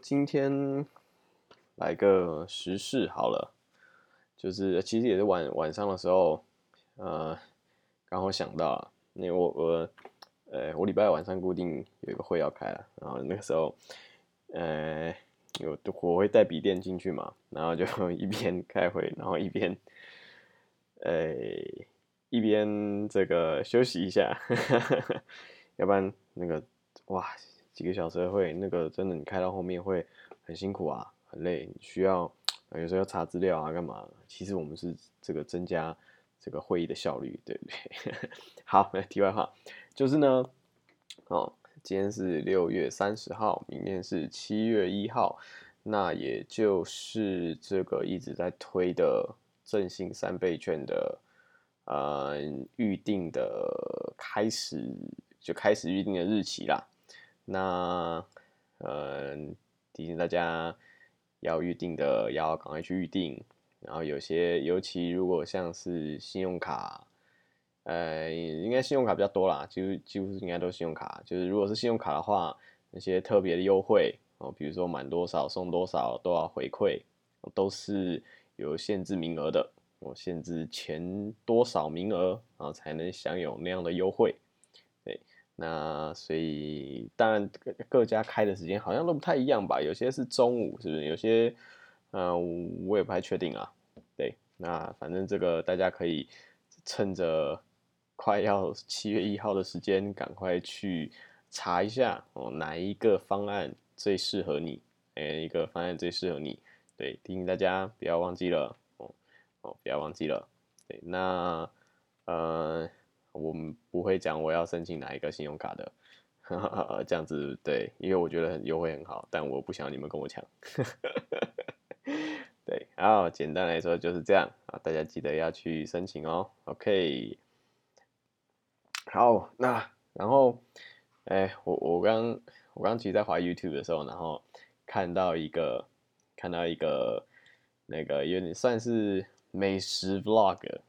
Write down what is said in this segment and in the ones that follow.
今天来个时事好了，就是其实也是晚晚上的时候，呃，刚好想到，因为我我，呃，我礼拜晚上固定有一个会要开了，然后那个时候，呃，有我会带笔电进去嘛，然后就 一边开会，然后一边，呃，一边这个休息一下，要不然那个哇。几个小时的会，那个真的你开到后面会很辛苦啊，很累，需要有时候要查资料啊，干嘛？其实我们是这个增加这个会议的效率，对不对？好，题外话就是呢，哦，今天是六月三十号，明天是七月一号，那也就是这个一直在推的振兴三倍券的呃预定的开始，就开始预定的日期啦。那，嗯，提醒大家要预定的要赶快去预定。然后有些，尤其如果像是信用卡，呃，应该信用卡比较多啦，几乎几乎应该都是信用卡。就是如果是信用卡的话，那些特别的优惠哦，比如说满多少送多少都要回馈，都是有限制名额的。我限制前多少名额，啊才能享有那样的优惠。那所以当然各各家开的时间好像都不太一样吧，有些是中午，是不是？有些，嗯，我也不太确定啊。对，那反正这个大家可以趁着快要七月一号的时间，赶快去查一下哦，哪一个方案最适合你？哪一个方案最适合你？对，提醒大家不要忘记了哦哦，不要忘记了。对，那呃。我们不会讲我要申请哪一个信用卡的，这样子对，因为我觉得很优惠很好，但我不想你们跟我抢。对，好，简单来说就是这样啊，大家记得要去申请哦。OK，好，那然后，哎，我我刚我刚其实在滑 YouTube 的时候，然后看到一个看到一个那个有点算是美食 Vlog。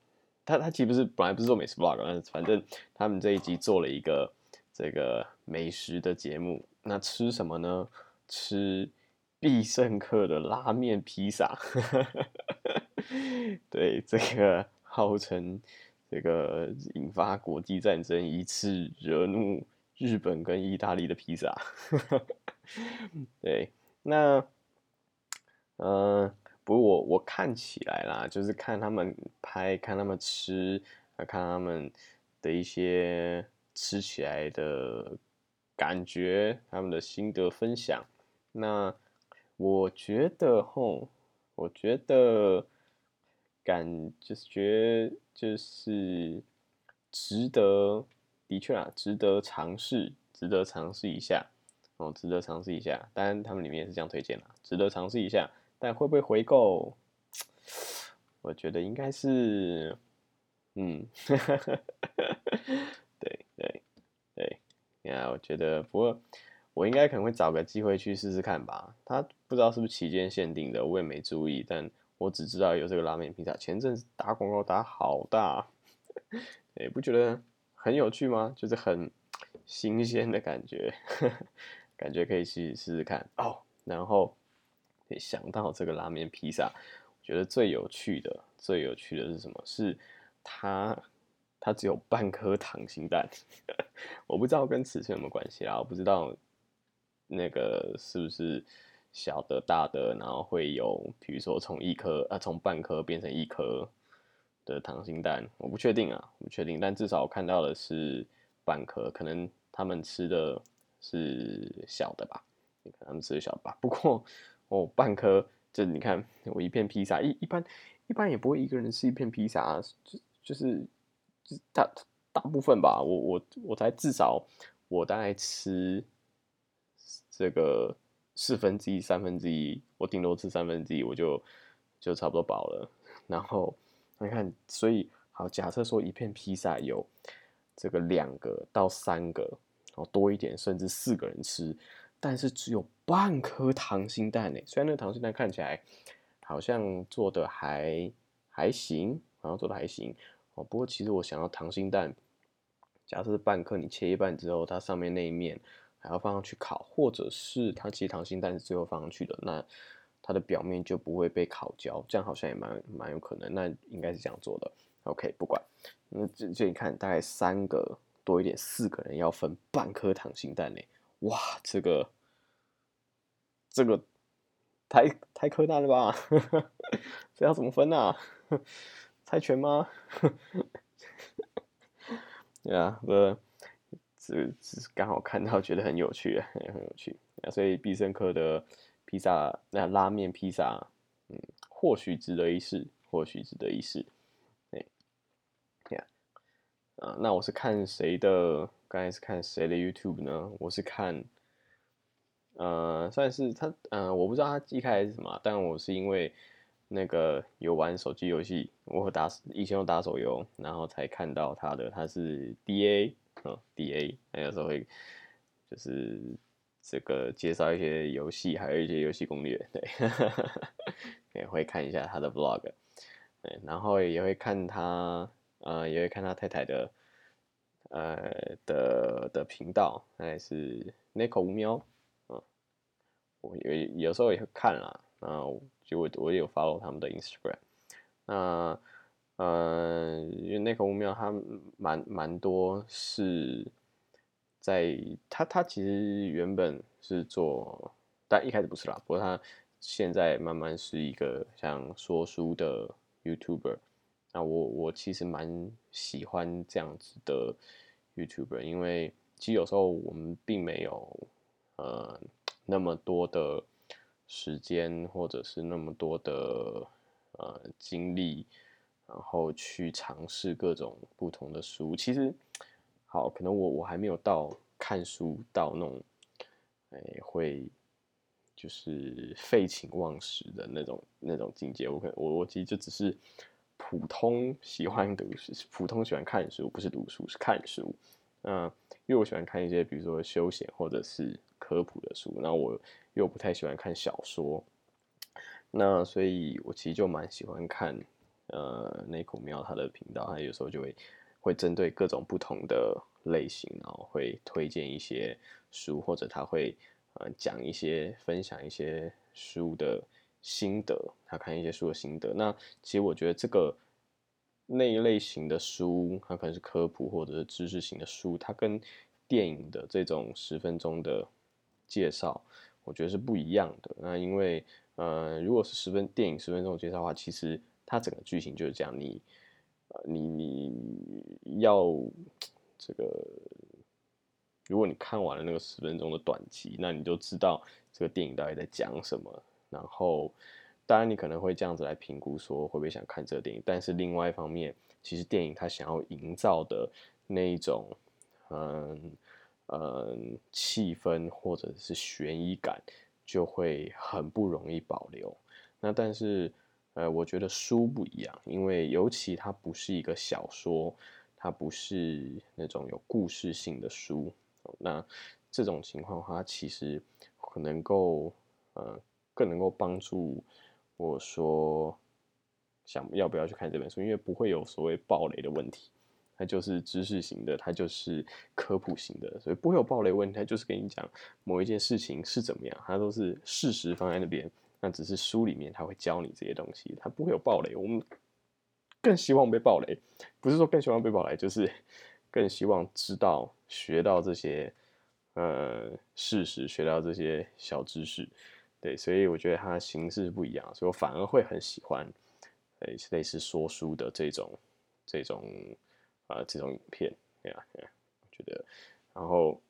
他他其实不是本来不是做美食 vlog，但是反正他们这一集做了一个这个美食的节目。那吃什么呢？吃必胜客的拉面披萨。对，这个号称这个引发国际战争，一次惹怒日本跟意大利的披萨。对，那嗯。不过我我看起来啦，就是看他们拍，看他们吃，啊看他们的一些吃起来的感觉，他们的心得分享。那我觉得吼，我觉得感就是觉就是值得，的确啊，值得尝试，值得尝试一下哦，值得尝试一下。当然他们里面也是这样推荐的，值得尝试一下。但会不会回购？我觉得应该是，嗯，对对对，呀，我觉得不过我应该可能会找个机会去试试看吧。他不知道是不是期间限定的，我也没注意。但我只知道有这个拉面披萨，前阵子打广告打好大，也不觉得很有趣吗？就是很新鲜的感觉，感觉可以去试试看哦。然后。想到这个拉面披萨，我觉得最有趣的、最有趣的是什么？是它，它只有半颗溏心蛋。我不知道跟尺寸有没有关系啦，我不知道那个是不是小的、大的，然后会有，比如说从一颗啊，从半颗变成一颗的溏心蛋，我不确定啊，不确定。但至少我看到的是半颗，可能他们吃的是小的吧？你看他们吃的小吧？不过。哦，半颗，就你看我一片披萨，一一般一般也不会一个人吃一片披萨，就就是大大部分吧，我我我才至少我大概吃这个四分之一、三分之一，我顶多吃三分之一，我就就差不多饱了。然后你看，所以好，假设说一片披萨有这个两个到三个，哦多一点，甚至四个人吃。但是只有半颗溏心蛋呢，虽然那个溏心蛋看起来好像做的还还行，好像做的还行哦。不过其实我想要溏心蛋，假设是半颗，你切一半之后，它上面那一面还要放上去烤，或者是它其实溏心蛋是最后放上去的，那它的表面就不会被烤焦，这样好像也蛮蛮有可能，那应该是这样做的。OK，不管，那这这你看，大概三个多一点，四个人要分半颗溏心蛋呢，哇，这个这个太太苛蛋了吧？这要怎么分啊？猜拳吗？对啊，呃，这只是刚好看到，觉得很有趣，也很有趣。啊，所以必胜客的披萨，那拉面披萨，嗯，或许值得一试，或许值得一试。啊，那我是看谁的？刚才是看谁的 YouTube 呢？我是看，呃，算是他，嗯，我不知道他一开始是什么，但我是因为。那个有玩手机游戏，我打以前有打手游，然后才看到他的，他是 D A 嗯 D A，那有时候会就是这个介绍一些游戏，还有一些游戏攻略，对，也会看一下他的 vlog，对，然后也会看他，呃，也会看他太太的，呃的的频道，那是 Nico 五喵，嗯，我有有时候也会看啦，后。就我我也有 follow 他们的 Instagram，那呃，因为那个五秒他蛮蛮多是在他他其实原本是做，但一开始不是啦，不过他现在慢慢是一个像说书的 YouTuber，那我我其实蛮喜欢这样子的 YouTuber，因为其实有时候我们并没有呃那么多的。时间或者是那么多的呃精力，然后去尝试各种不同的书。其实，好，可能我我还没有到看书到那种，哎，会就是 废寝忘食的那种那种境界。我可我我其实就只是普通喜欢读书，普通喜欢看书，不是读书是看书。嗯，因为我喜欢看一些比如说休闲或者是科普的书，那我。又不太喜欢看小说，那所以我其实就蛮喜欢看，呃，内孔喵他的频道，他有时候就会会针对各种不同的类型，然后会推荐一些书，或者他会呃讲一些分享一些书的心得，他看一些书的心得。那其实我觉得这个那一类型的书，它可能是科普或者是知识型的书，它跟电影的这种十分钟的介绍。我觉得是不一样的。那因为，呃，如果是十分电影十分钟介绍的话，其实它整个剧情就是这样。你，呃，你你要这个，如果你看完了那个十分钟的短集，那你就知道这个电影到底在讲什么。然后，当然你可能会这样子来评估说会不会想看这个电影。但是另外一方面，其实电影它想要营造的那一种，嗯。嗯，气氛或者是悬疑感就会很不容易保留。那但是，呃，我觉得书不一样，因为尤其它不是一个小说，它不是那种有故事性的书。那这种情况的话，其实可能够，呃，更能够帮助我说想要不要去看这本书，因为不会有所谓暴雷的问题。它就是知识型的，它就是科普型的，所以不会有暴雷问题。它就是跟你讲某一件事情是怎么样，它都是事实放在那边。那只是书里面它会教你这些东西，它不会有暴雷。我们更希望被暴雷，不是说更希望被暴雷，就是更希望知道学到这些呃事实，学到这些小知识。对，所以我觉得它形式不一样，所以我反而会很喜欢诶类似说书的这种这种。啊，这种影片，对啊，我觉得，然后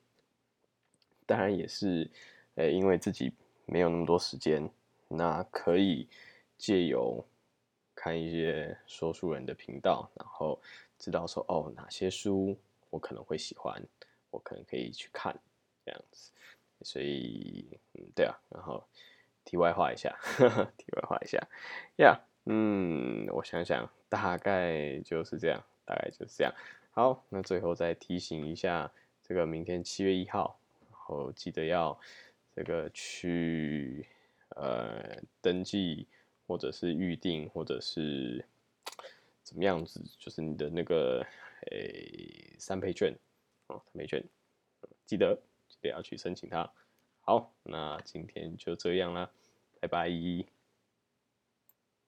当然也是，诶，因为自己没有那么多时间，那可以借由看一些说书人的频道，然后知道说，哦，哪些书我可能会喜欢，我可能可以去看这样子，所以，嗯，对啊，然后题外话一下，题外话一下，呀，嗯，我想想，大概就是这样。大概就是这样。好，那最后再提醒一下，这个明天七月一号，然后记得要这个去呃登记，或者是预定，或者是怎么样子，就是你的那个诶三倍券哦，三倍券，记得不要去申请它。好，那今天就这样啦，拜拜。